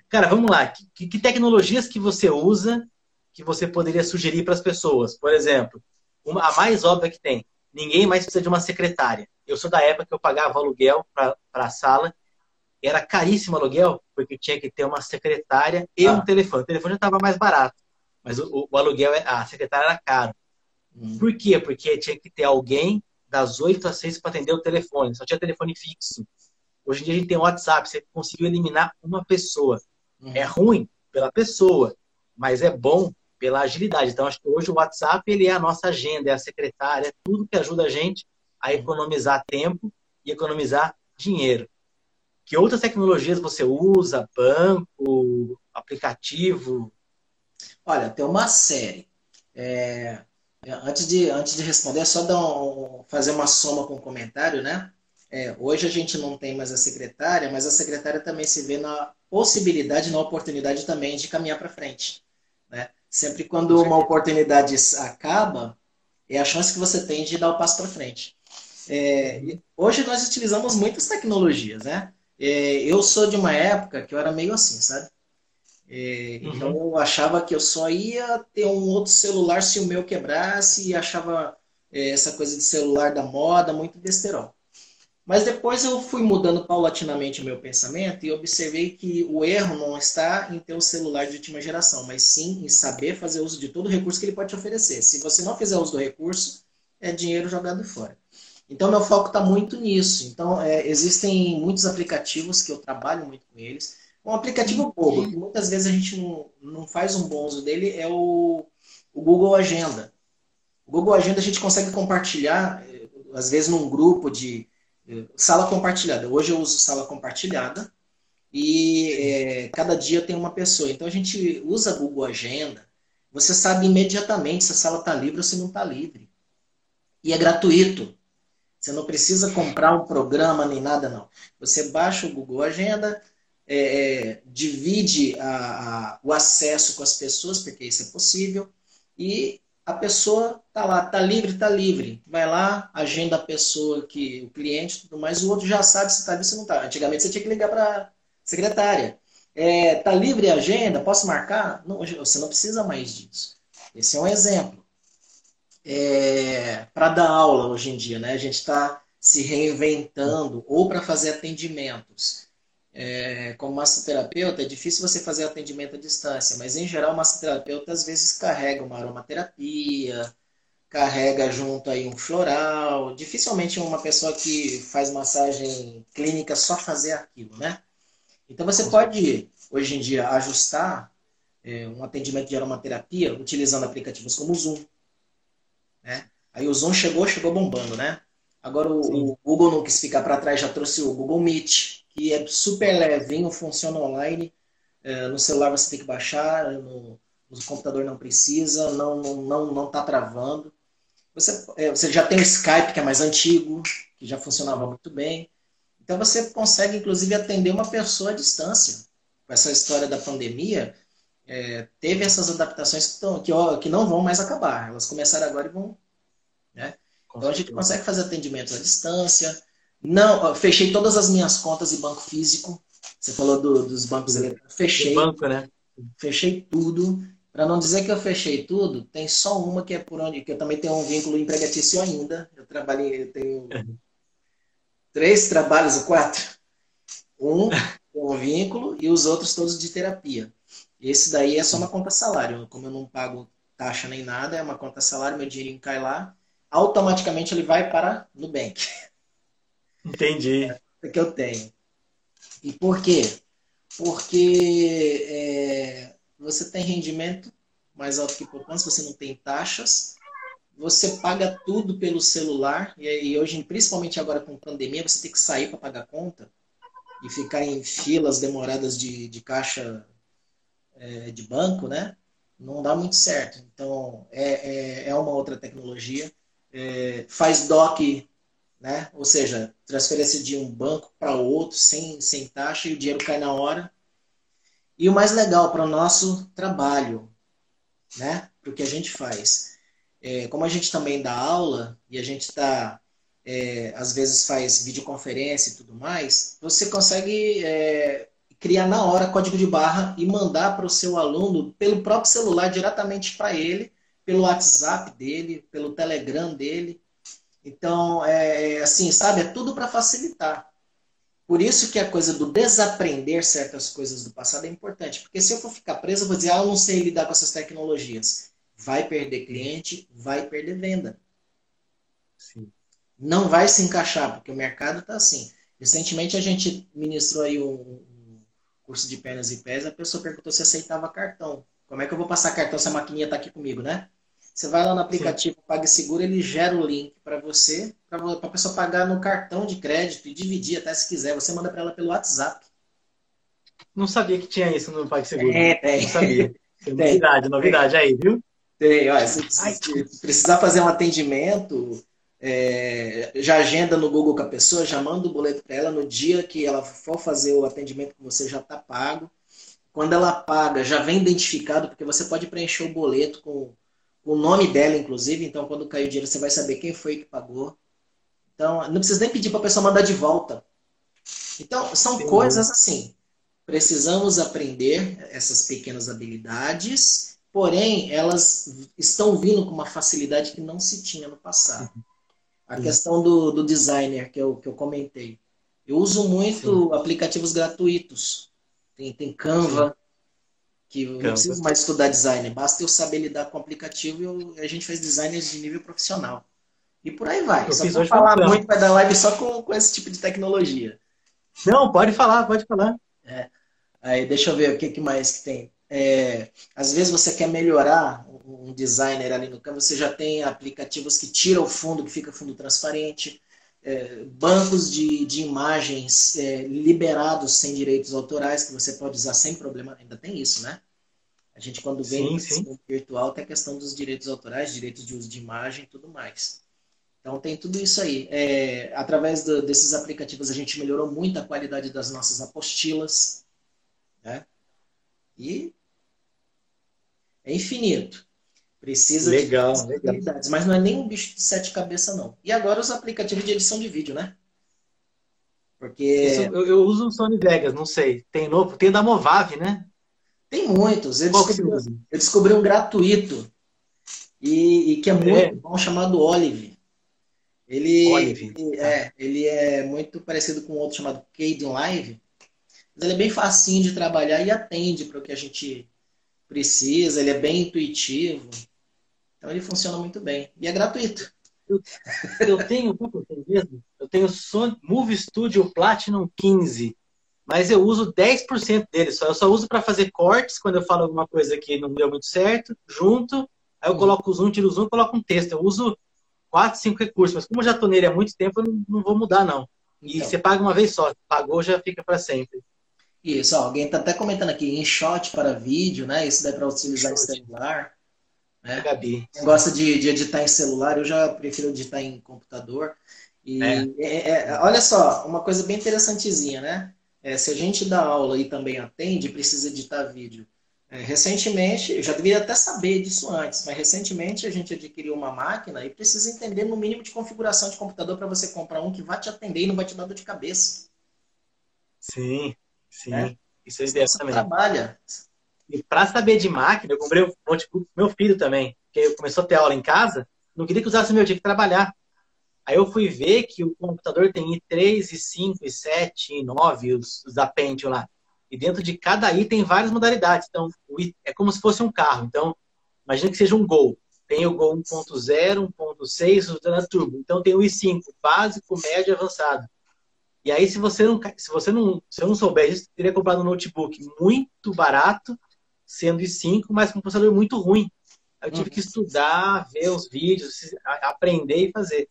Cara, vamos lá. Que, que, tecnologias que você usa que você poderia sugerir para as pessoas? Por exemplo, uma, a mais óbvia que tem: ninguém mais precisa de uma secretária. Eu sou da época que eu pagava aluguel para a sala. Era caríssimo aluguel, porque tinha que ter uma secretária e ah. um telefone. O telefone já estava mais barato, mas o, o, aluguel, a secretária era caro. Hum. Por quê? Porque tinha que ter alguém das 8 às 6 para atender o telefone. Só tinha telefone fixo. Hoje em dia a gente tem WhatsApp, você conseguiu eliminar uma pessoa. Uhum. É ruim pela pessoa, mas é bom pela agilidade. Então, acho que hoje o WhatsApp ele é a nossa agenda, é a secretária, é tudo que ajuda a gente a uhum. economizar tempo e economizar dinheiro. Que outras tecnologias você usa? Banco, aplicativo? Olha, tem uma série. É... Antes, de, antes de responder, é só dar um, fazer uma soma com o um comentário, né? É, hoje a gente não tem mais a secretária, mas a secretária também se vê na possibilidade, na oportunidade também de caminhar para frente. Né? Sempre quando uma oportunidade acaba, é a chance que você tem de dar o passo para frente. É, hoje nós utilizamos muitas tecnologias, né? É, eu sou de uma época que eu era meio assim, sabe? É, uhum. Então eu achava que eu só ia ter um outro celular se o meu quebrasse e achava é, essa coisa de celular da moda muito besterol. Mas depois eu fui mudando paulatinamente o meu pensamento e observei que o erro não está em ter um celular de última geração, mas sim em saber fazer uso de todo o recurso que ele pode te oferecer. Se você não fizer uso do recurso, é dinheiro jogado fora. Então, meu foco está muito nisso. Então, é, existem muitos aplicativos que eu trabalho muito com eles. Um aplicativo bobo, que muitas vezes a gente não, não faz um bom uso dele, é o, o Google Agenda. O Google Agenda a gente consegue compartilhar, eh, às vezes, num grupo de Sala compartilhada. Hoje eu uso sala compartilhada e é, cada dia tem uma pessoa. Então a gente usa Google Agenda. Você sabe imediatamente se a sala está livre ou se não está livre. E é gratuito. Você não precisa comprar um programa nem nada, não. Você baixa o Google Agenda, é, é, divide a, a, o acesso com as pessoas, porque isso é possível, e a pessoa tá lá, tá livre, tá livre. Vai lá, agenda a pessoa que o cliente, tudo mais, o outro já sabe se tá livre se não tá. Antigamente você tinha que ligar para secretária. É, tá livre a agenda? Posso marcar? Não, você não precisa mais disso. Esse é um exemplo. É, para dar aula hoje em dia, né? A gente está se reinventando ou para fazer atendimentos. É, como massoterapeuta, é difícil você fazer atendimento à distância, mas em geral, o massoterapeuta às vezes carrega uma aromaterapia, carrega junto aí um floral. Dificilmente uma pessoa que faz massagem clínica só fazer aquilo, né? Então você pode, hoje em dia, ajustar é, um atendimento de aromaterapia utilizando aplicativos como o Zoom. Né? Aí o Zoom chegou, chegou bombando, né? Agora o, o Google não quis ficar para trás, já trouxe o Google Meet, que é super levinho, funciona online. É, no celular você tem que baixar, no, no computador não precisa, não não não, não tá travando. Você, é, você já tem o Skype, que é mais antigo, que já funcionava muito bem. Então você consegue, inclusive, atender uma pessoa à distância. Com essa história da pandemia, é, teve essas adaptações que, tão, que, ó, que não vão mais acabar. Elas começaram agora e vão. Né? Então a gente consegue fazer atendimentos à distância. Não, fechei todas as minhas contas em banco físico. Você falou do, dos bancos eletrônicos. Fechei. Banco, né? Fechei tudo. Para não dizer que eu fechei tudo, tem só uma que é por onde que eu também tenho um vínculo empregatício ainda. Eu trabalhei, eu tenho três trabalhos ou quatro. Um com um vínculo e os outros todos de terapia. Esse daí é só uma conta salário. Como eu não pago taxa nem nada, é uma conta salário, meu dinheirinho cai lá, automaticamente ele vai para Nubank. Entendi. É que eu tenho. E por quê? Porque é, você tem rendimento mais alto que poupança, você não tem taxas, você paga tudo pelo celular, e hoje, principalmente agora com pandemia, você tem que sair para pagar conta e ficar em filas demoradas de, de caixa é, de banco, né? Não dá muito certo. Então, é, é, é uma outra tecnologia. É, faz DOC, né? Ou seja, transferência de um banco para outro sem, sem taxa e o dinheiro cai na hora. E o mais legal para o nosso trabalho, né? Para o que a gente faz. É, como a gente também dá aula e a gente está, é, às vezes faz videoconferência e tudo mais, você consegue é, criar na hora código de barra e mandar para o seu aluno pelo próprio celular diretamente para ele, pelo WhatsApp dele, pelo Telegram dele. Então, é, é assim, sabe, é tudo para facilitar. Por isso que a coisa do desaprender certas coisas do passado é importante. Porque se eu for ficar preso, eu vou dizer, ah, eu não sei lidar com essas tecnologias. Vai perder cliente, vai perder venda. Sim. Não vai se encaixar, porque o mercado está assim. Recentemente a gente ministrou aí um, curso de pernas e pés, a pessoa perguntou se aceitava cartão. Como é que eu vou passar cartão se a maquininha está aqui comigo, né? Você vai lá no aplicativo Sim. PagSeguro, ele gera o link para você, para a pessoa pagar no cartão de crédito e dividir até se quiser. Você manda para ela pelo WhatsApp. Não sabia que tinha isso no PagSeguro. É, tem. Não sabia. Tem. Novidade, novidade aí, viu? Tem, olha, se, se precisar fazer um atendimento, é, já agenda no Google com a pessoa, já manda o boleto para ela no dia que ela for fazer o atendimento com você já está pago. Quando ela paga, já vem identificado, porque você pode preencher o boleto com o nome dela, inclusive. Então, quando cair o dinheiro, você vai saber quem foi que pagou. Então, não precisa nem pedir para a pessoa mandar de volta. Então, são Sim. coisas assim. Precisamos aprender essas pequenas habilidades, porém, elas estão vindo com uma facilidade que não se tinha no passado. A Sim. questão do, do designer que eu, que eu comentei. Eu uso muito Sim. aplicativos gratuitos. Tem, tem Canva, que eu não preciso mais estudar design, basta eu saber lidar com o aplicativo e a gente faz designers de nível profissional. E por aí vai. Eu só vou falar muito, vai dar live só com, com esse tipo de tecnologia. Não, pode falar, pode falar. É. Aí deixa eu ver o que, que mais que tem. É, às vezes você quer melhorar um designer ali no Canva, você já tem aplicativos que tiram o fundo, que fica fundo transparente, é, bancos de, de imagens é, liberados sem direitos autorais, que você pode usar sem problema, ainda tem isso, né? A gente, quando vem sim, sim. virtual, tem a questão dos direitos autorais, direitos de uso de imagem e tudo mais. Então, tem tudo isso aí. É, através do, desses aplicativos, a gente melhorou muito a qualidade das nossas apostilas. Né? E é infinito. Precisa legal, de legal. mas não é nem um bicho de sete cabeças, não. E agora os aplicativos de edição de vídeo, né? Porque. eu, eu, uso o Sony Vegas, não sei. Tem novo, tem da Movave, né? Tem muitos. Eu descobri, eu descobri um gratuito e, e que é muito é. bom, chamado Olive. Ele, Olive. Ele, é, ele é muito parecido com outro chamado Caden Live, mas ele é bem facinho de trabalhar e atende para o que a gente precisa, ele é bem intuitivo. Então ele funciona muito bem. E é gratuito. Eu, eu tenho, eu tenho mesmo? Eu tenho Sony Movie Studio Platinum 15, mas eu uso 10% dele só. Eu só uso para fazer cortes quando eu falo alguma coisa que não deu muito certo, junto. Aí eu coloco o zoom, tiro o zoom, coloco um texto. Eu uso 4, 5 recursos, mas como eu já estou nele há muito tempo, eu não, não vou mudar, não. E então. você paga uma vez só, pagou já fica para sempre. Isso, ó, alguém está até comentando aqui, InShot para vídeo, né? Isso daí para utilizar em celular. Né? Gabi. Quem gosta de, de, editar em celular, eu já prefiro editar em computador. E é. É, é, olha só, uma coisa bem interessantezinha, né? É, se a gente dá aula e também atende, precisa editar vídeo. É, recentemente, eu já devia até saber disso antes, mas recentemente a gente adquiriu uma máquina e precisa entender no mínimo de configuração de computador para você comprar um que vai te atender e não vai te dar dor de cabeça. Sim. Sim, né? isso é ideia também. trabalha. E para saber de máquina, eu comprei um notebook pro meu filho também, que começou a ter aula em casa, não queria que usasse o meu, tinha que trabalhar. Aí eu fui ver que o computador tem i3, i5, i7, i9, os, os lá. E dentro de cada i tem várias modalidades. Então, é como se fosse um carro. Então, imagina que seja um Gol. Tem o Gol 1.0, 1.6, o turbo. Então, tem o i5, básico, médio e avançado. E aí, se você não, se você não, se eu não souber disso, teria comprado um notebook muito barato, sendo i5, mas com um processador muito ruim. Eu tive que uhum. estudar, ver os vídeos, aprender e fazer.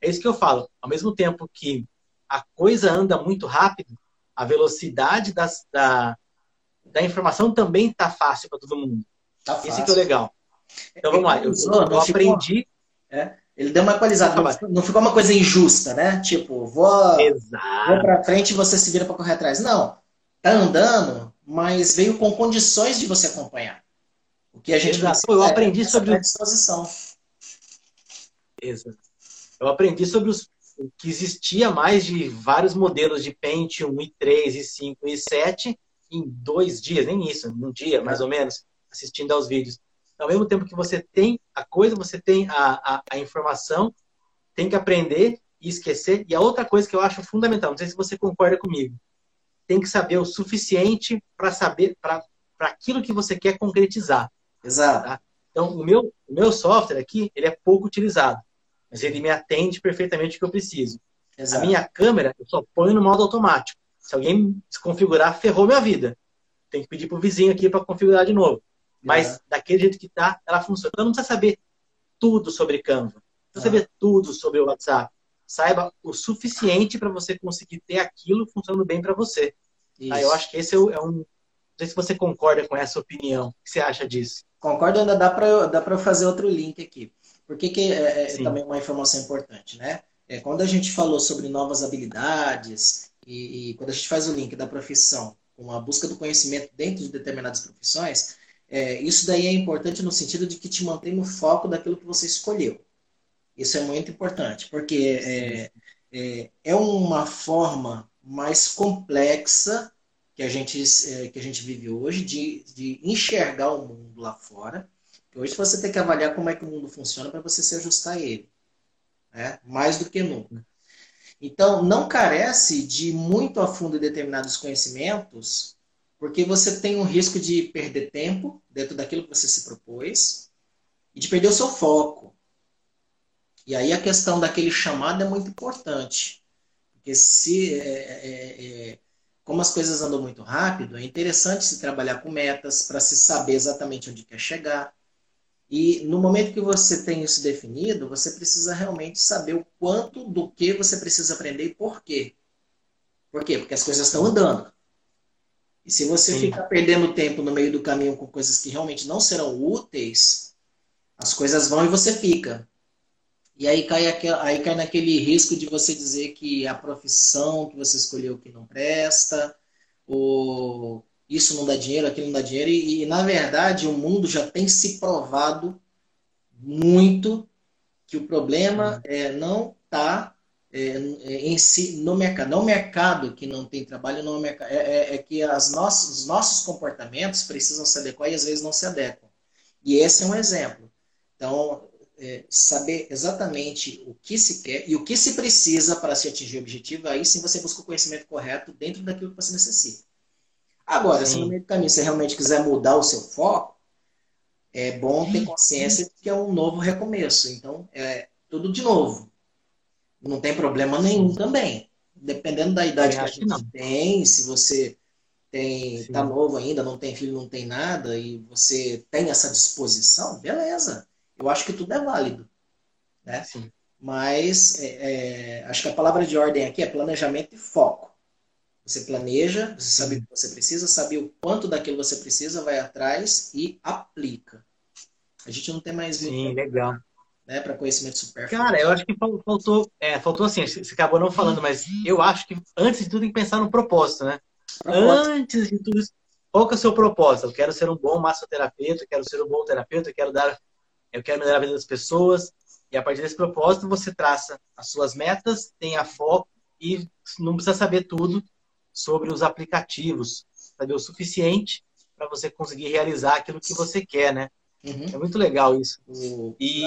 É isso que eu falo. Ao mesmo tempo que a coisa anda muito rápido, a velocidade das, da, da informação também está fácil para todo mundo. Tá Esse que é o legal. Então vamos lá. Eu, eu aprendi. É. Ele deu uma equalizada, não, não ficou uma coisa injusta, né? Tipo, vou, vou para frente e você se vira para correr atrás. Não, tá andando, mas veio com condições de você acompanhar. O que a gente Exato. Eu aprendi sobre disposição. Exato. Eu aprendi sobre os que existia mais de vários modelos de Pentium i3, i5, i7 em dois dias, nem isso, um dia mais ou menos, assistindo aos vídeos ao mesmo tempo que você tem a coisa, você tem a, a, a informação, tem que aprender e esquecer. E a outra coisa que eu acho fundamental, não sei se você concorda comigo, tem que saber o suficiente para saber, para aquilo que você quer concretizar. Exato. Tá? Então, o meu, o meu software aqui, ele é pouco utilizado, mas ele me atende perfeitamente o que eu preciso. Exato. A minha câmera, eu só ponho no modo automático. Se alguém desconfigurar, ferrou minha vida. Tem que pedir para o vizinho aqui para configurar de novo. Mas daquele jeito que está, ela funciona. Então não precisa saber tudo sobre Canva. Não precisa saber tudo sobre o WhatsApp. Saiba o suficiente para você conseguir ter aquilo funcionando bem para você. Tá? Eu acho que esse é, é um. Não sei se você concorda com essa opinião. O que você acha disso? Concordo, ainda dá para dá para fazer outro link aqui. Porque que é, é também uma informação importante, né? É, quando a gente falou sobre novas habilidades e, e, quando a gente faz o link da profissão com a busca do conhecimento dentro de determinadas profissões, é, isso daí é importante no sentido de que te mantém no foco daquilo que você escolheu. Isso é muito importante, porque é, é, é uma forma mais complexa que a gente, é, que a gente vive hoje de, de enxergar o mundo lá fora. Hoje você tem que avaliar como é que o mundo funciona para você se ajustar a ele. Né? Mais do que nunca. Então, não carece de muito a fundo determinados conhecimentos porque você tem um risco de perder tempo dentro daquilo que você se propôs e de perder o seu foco. E aí a questão daquele chamado é muito importante. Porque se é, é, é, como as coisas andam muito rápido, é interessante se trabalhar com metas para se saber exatamente onde quer chegar. E no momento que você tem isso definido, você precisa realmente saber o quanto do que você precisa aprender e por quê. Por quê? Porque as coisas estão andando. E se você Sim. ficar perdendo tempo no meio do caminho com coisas que realmente não serão úteis, as coisas vão e você fica. E aí cai, aí cai naquele risco de você dizer que a profissão que você escolheu que não presta, ou isso não dá dinheiro, aquilo não dá dinheiro. E, e na verdade, o mundo já tem se provado muito que o problema é não tá é, é, em si, no mercado. Não mercado que não tem trabalho, não é, é, é, é que as nossas, os nossos comportamentos precisam se adequar e às vezes não se adequam. E esse é um exemplo. Então, é, saber exatamente o que se quer e o que se precisa para se atingir o objetivo, aí sim você busca o conhecimento correto dentro daquilo que você necessita. Agora, sim. se no meio do caminho você realmente quiser mudar o seu foco, é bom ter consciência de que é um novo recomeço. Então, é tudo de novo. Não tem problema nenhum também. Dependendo da idade que a gente tem, se você tem tá novo ainda, não tem filho, não tem nada, e você tem essa disposição, beleza. Eu acho que tudo é válido. Né? Sim. Mas é, é, acho que a palavra de ordem aqui é planejamento e foco. Você planeja, você sabe o que você precisa, sabe o quanto daquilo você precisa, vai atrás e aplica. A gente não tem mais Sim, legal né, para conhecimento supérfluo. Cara, eu acho que faltou, é, faltou assim, você acabou não falando, mas eu acho que antes de tudo tem que pensar no propósito, né? Propósito. Antes de tudo qual que é o seu propósito? Eu quero ser um bom massoterapeuta, eu quero ser um bom terapeuta, eu quero dar, eu quero melhorar a vida das pessoas. E a partir desse propósito, você traça as suas metas, tenha foco e não precisa saber tudo sobre os aplicativos, saber o suficiente para você conseguir realizar aquilo que você quer, né? Uhum. É muito legal isso. E,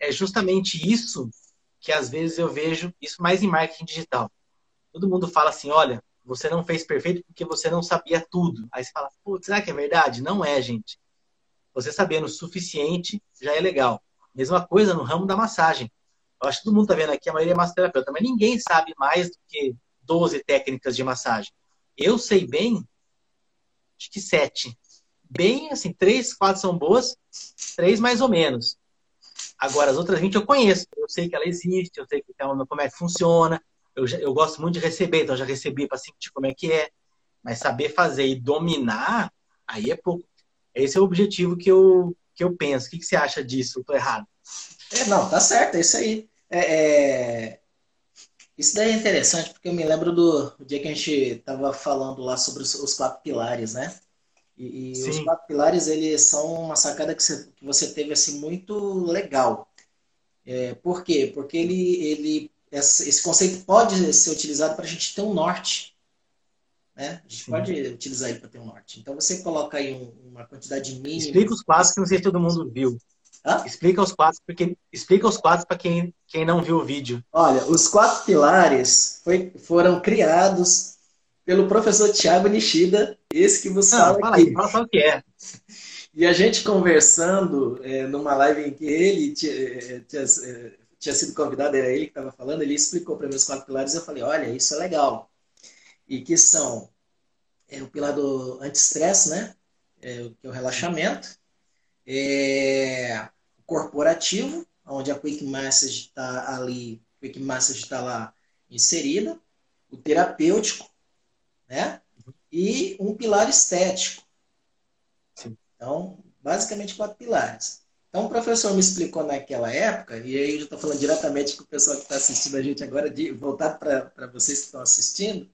é justamente isso que às vezes eu vejo isso mais em marketing digital. Todo mundo fala assim, olha, você não fez perfeito porque você não sabia tudo. Aí você fala, putz, será que é verdade? Não é, gente. Você sabendo o suficiente já é legal. Mesma coisa no ramo da massagem. Eu acho que todo mundo está vendo aqui, a maioria é massoterapeuta, mas ninguém sabe mais do que 12 técnicas de massagem. Eu sei bem, acho que sete. Bem, assim, três, quatro são boas, três mais ou menos. Agora, as outras 20 eu conheço, eu sei que ela existe, eu sei que como é que funciona, eu, já, eu gosto muito de receber, então já recebi para sentir como é que é. Mas saber fazer e dominar, aí é pouco. Esse é o objetivo que eu, que eu penso. O que, que você acha disso? Eu tô errado? É, não, tá certo, é isso aí. É, é... Isso daí é interessante, porque eu me lembro do, dia que a gente estava falando lá sobre os, os quatro pilares, né? E, e os quatro pilares, eles são uma sacada que você, que você teve assim muito legal. É, por quê? Porque ele, ele, esse conceito pode ser utilizado para a gente ter um norte. Né? A gente Sim. pode utilizar ele para ter um norte. Então você coloca aí um, uma quantidade mínima. Explica os quatro que não sei se todo mundo viu. Hã? Explica os quatro, porque explica os quatro para quem, quem não viu o vídeo. Olha, os quatro pilares foi, foram criados pelo professor Tiago Nishida, esse que você fala, fala aqui. Aí, fala o que é. E a gente conversando é, numa live em que ele tinha, é, tinha, é, tinha sido convidado, era ele que estava falando, ele explicou para mim os quatro pilares e eu falei, olha, isso é legal. E que são é, o pilar do anti-estresse, né? É, que é o relaxamento. É, o corporativo, onde a Quick Message está ali, Quick Message está lá inserida. O terapêutico, né? E um pilar estético. Sim. Então, basicamente quatro pilares. Então, o professor me explicou naquela época, e aí eu estou falando diretamente com o pessoal que está assistindo a gente agora, de, voltado para vocês que estão assistindo,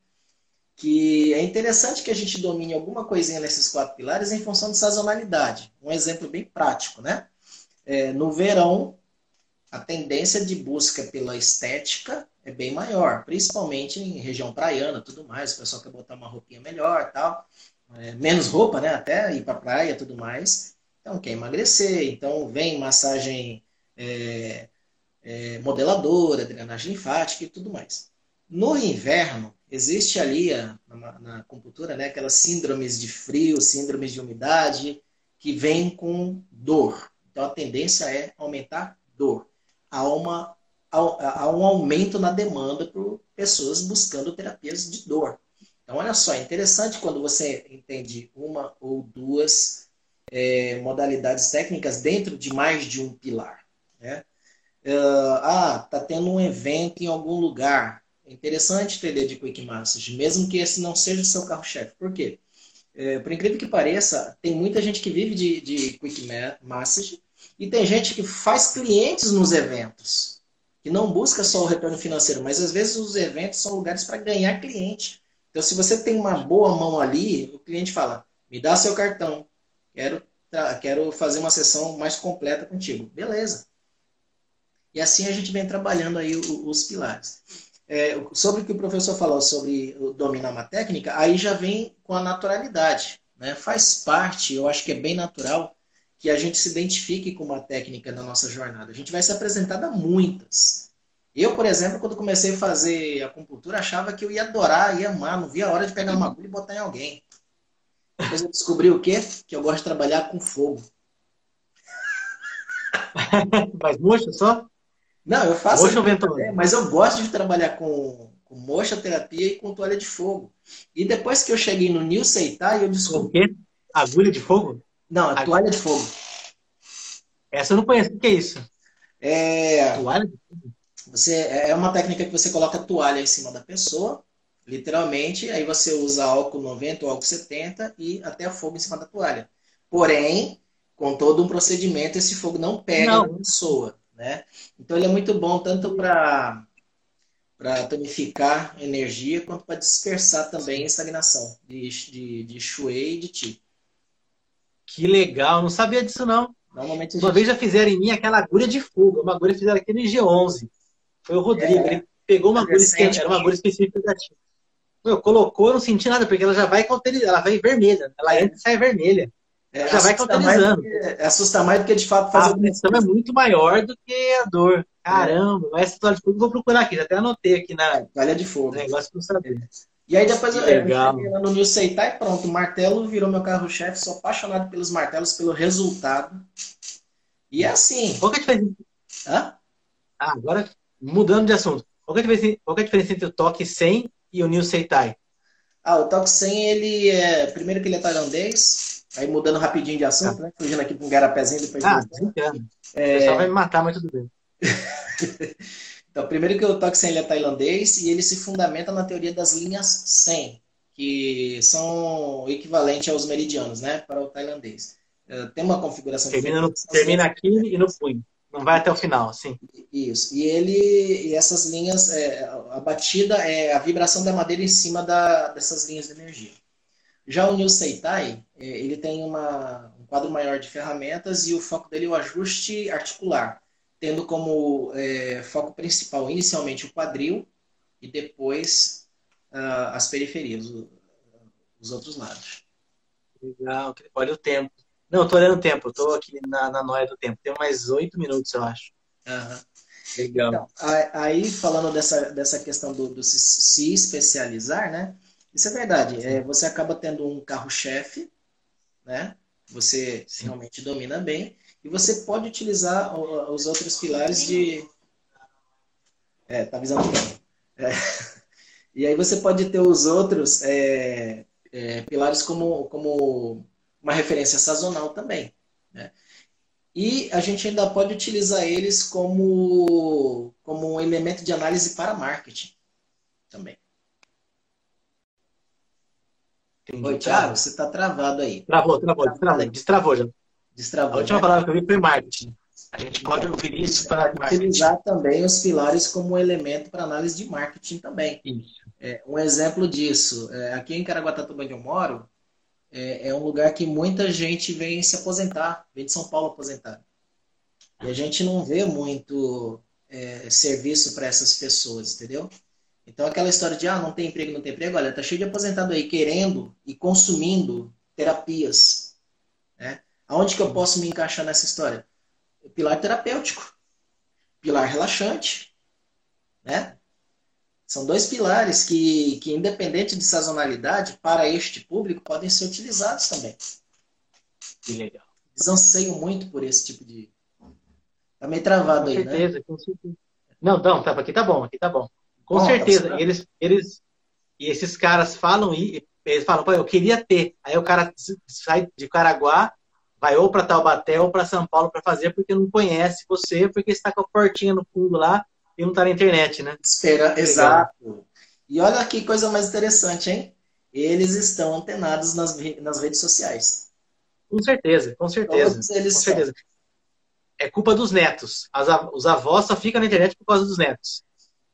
que é interessante que a gente domine alguma coisinha nesses quatro pilares em função de sazonalidade. Um exemplo bem prático, né? É, no verão, a tendência de busca pela estética é bem maior, principalmente em região praiana, tudo mais. O pessoal quer botar uma roupinha melhor, tal, é, menos roupa, né? Até ir para praia, tudo mais. Então quer emagrecer, então vem massagem é, é, modeladora, drenagem linfática e tudo mais. No inverno existe ali a, na, na né? Aquelas síndromes de frio, síndromes de umidade que vêm com dor. Então a tendência é aumentar dor. Há uma há, um aumento na demanda por pessoas buscando terapias de dor. Então, olha só, é interessante quando você entende uma ou duas é, modalidades técnicas dentro de mais de um pilar. Né? Uh, ah, tá tendo um evento em algum lugar. É interessante entender de Quick Massage, mesmo que esse não seja o seu carro-chefe. Por quê? É, por incrível que pareça, tem muita gente que vive de, de Quick Massage e tem gente que faz clientes nos eventos que não busca só o retorno financeiro, mas às vezes os eventos são lugares para ganhar cliente. Então, se você tem uma boa mão ali, o cliente fala: me dá seu cartão, quero, quero fazer uma sessão mais completa contigo. Beleza. E assim a gente vem trabalhando aí os pilares. É, sobre o que o professor falou sobre dominar uma técnica, aí já vem com a naturalidade. Né? Faz parte, eu acho que é bem natural, que a gente se identifique com uma técnica na nossa jornada. A gente vai ser apresentado a muitas. Eu, por exemplo, quando comecei a fazer acupuntura, achava que eu ia adorar, ia amar, não via a hora de pegar uma agulha e botar em alguém. Depois eu descobri o quê? Que eu gosto de trabalhar com fogo. Mas mocha só? Não, eu faço. Mocha ou ventolina? Mas eu gosto de trabalhar com, com mocha terapia e com toalha de fogo. E depois que eu cheguei no New Seitai, eu descobri. O quê? Agulha de fogo? Não, a toalha de fogo. Essa eu não conheço. O que é isso? É. Toalha de fogo? Você, é uma técnica que você coloca a toalha em cima da pessoa, literalmente, aí você usa álcool 90 ou álcool 70 e até fogo em cima da toalha. Porém, com todo um procedimento, esse fogo não pega não. na pessoa. Né? Então ele é muito bom tanto para para tonificar energia quanto para dispersar também estagnação de, de, de e de ti. Que legal, não sabia disso não. Normalmente Uma gente... vez já fizeram em mim aquela agulha de fogo, uma agulha fizeram aqui no G11. Foi o Rodrigo, é, ele pegou uma agulha, era uma agulha específica da ti. Eu colocou, eu não senti nada, porque ela já vai ela vai vermelha, ela é. entra e sai vermelha. É, já vai cauterizando. Mais assusta mais do que de fato fazer. A pressão é muito maior do que a dor. Caramba, é. essa toalha de fogo eu vou procurar aqui, já até anotei aqui na. Toalha de fogo. Negócio pra saber. E aí depois eu, legal. eu no New Seitai e pronto, o martelo virou meu carro-chefe, sou apaixonado pelos martelos, pelo resultado. E é assim. Qual que é a diferença? Hã? Ah, agora mudando de assunto. Qual que é a diferença, qual é a diferença entre o toque 100 e o New Seitai? Ah, o toque 100, ele é. Primeiro que ele é tailandês, Aí mudando rapidinho de assunto, né? Fugindo aqui para um garapézinho depois. Ah, brincando. É... O pessoal vai me matar, mas tudo bem. então, primeiro que o Toxin é tailandês e ele se fundamenta na teoria das linhas 100, que são equivalentes aos meridianos, né? Para o tailandês. É, tem uma configuração termina, no, termina aqui e no punho. Não vai até o final, sim. Isso. E ele, e essas linhas, é, a batida é a vibração da madeira em cima da, dessas linhas de energia. Já o New Seitai, é, ele tem uma, um quadro maior de ferramentas e o foco dele é o ajuste articular, tendo como é, foco principal inicialmente o quadril e depois uh, as periferias, o, os outros lados. Legal, olha o tempo. Não, estou olhando o tempo, estou aqui na, na noia do tempo. Tem mais oito minutos, eu acho. Uhum. Legal. Então, aí, falando dessa, dessa questão do, do se, se especializar, né? Isso é verdade. É, você acaba tendo um carro-chefe, né? Você Sim. realmente domina bem. E você pode utilizar os outros pilares de. É, tá avisando é. E aí você pode ter os outros é, é, pilares como, como uma referência sazonal também. Né? E a gente ainda pode utilizar eles como, como um elemento de análise para marketing também. Entendi. Oi, Thiago, você está travado aí. Travou, travou, destravou, destravou já. Destravou. A última né? palavra que eu vi foi marketing. A gente pode ouvir isso para utilizar também os pilares como elemento para análise de marketing também. É, um exemplo disso, é, aqui em Caraguatatuba, onde eu moro, é, é, um lugar que muita gente vem se aposentar, vem de São Paulo aposentar. E a gente não vê muito é, serviço para essas pessoas, entendeu? Então, aquela história de, ah, não tem emprego, não tem emprego, olha, tá cheio de aposentado aí querendo e consumindo terapias. Né? Aonde que eu posso me encaixar nessa história? Pilar terapêutico, pilar relaxante, né? São dois pilares que, que, independente de sazonalidade, para este público, podem ser utilizados também. Que legal. Eles anseiam muito por esse tipo de. Tá meio travado com aí, certeza, né? Com certeza, Não, não, tá, aqui tá bom, aqui tá bom. Com certeza. Tá eles, eles, e esses caras falam e eles falam, pô, eu queria ter. Aí o cara sai de Caraguá, vai ou para Taubaté ou para São Paulo para fazer porque não conhece você, porque está com a portinha no fundo lá e não está na internet, né? Espera, exato. E olha que coisa mais interessante, hein? Eles estão antenados nas, nas redes sociais. Com certeza, com certeza. Todos eles com certeza. É culpa dos netos. As, os avós só ficam na internet por causa dos netos.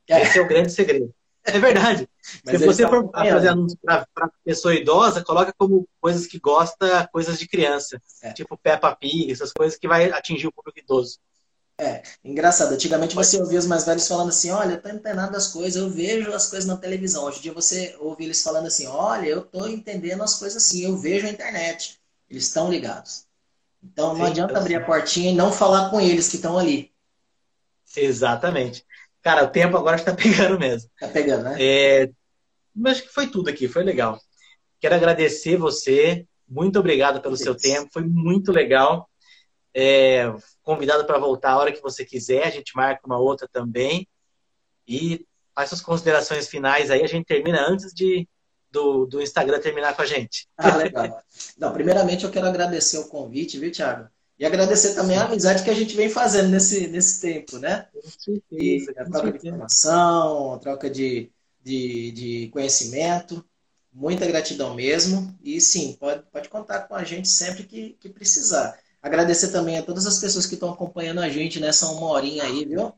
Esse é o grande segredo. É verdade. Se você for fazer anúncio para pessoa idosa, coloca como coisas que gosta, coisas de criança. É. Tipo Peppa Pig, essas coisas que vai atingir o público idoso. É, engraçado. Antigamente você ouvia os mais velhos falando assim: olha, eu tô entendendo as coisas, eu vejo as coisas na televisão. Hoje em dia você ouve eles falando assim: olha, eu tô entendendo as coisas assim, eu vejo a internet. Eles estão ligados. Então não Sim, adianta abrir a portinha e não falar com eles que estão ali. Exatamente. Cara, o tempo agora está pegando mesmo. Está pegando, né? É, mas que foi tudo aqui, foi legal. Quero agradecer você, muito obrigado pelo seu tempo, foi muito legal. É, convidado para voltar a hora que você quiser, a gente marca uma outra também. E faz suas considerações finais aí, a gente termina antes de, do, do Instagram terminar com a gente. Ah, legal. Não, primeiramente eu quero agradecer o convite, viu, Thiago? E agradecer também a amizade que a gente vem fazendo nesse, nesse tempo, né? Com certeza. E a troca de informação, a troca de, de, de conhecimento. Muita gratidão mesmo. E sim, pode, pode contar com a gente sempre que, que precisar. Agradecer também a todas as pessoas que estão acompanhando a gente nessa uma horinha aí, viu?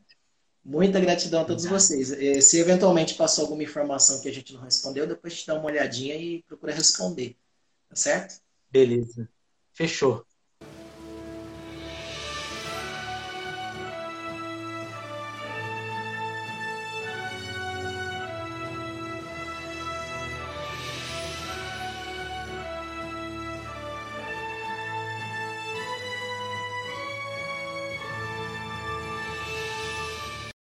Muita gratidão a todos vocês. Eh, se eventualmente passou alguma informação que a gente não respondeu, depois te dá uma olhadinha e procura responder. Tá certo? Beleza. Fechou.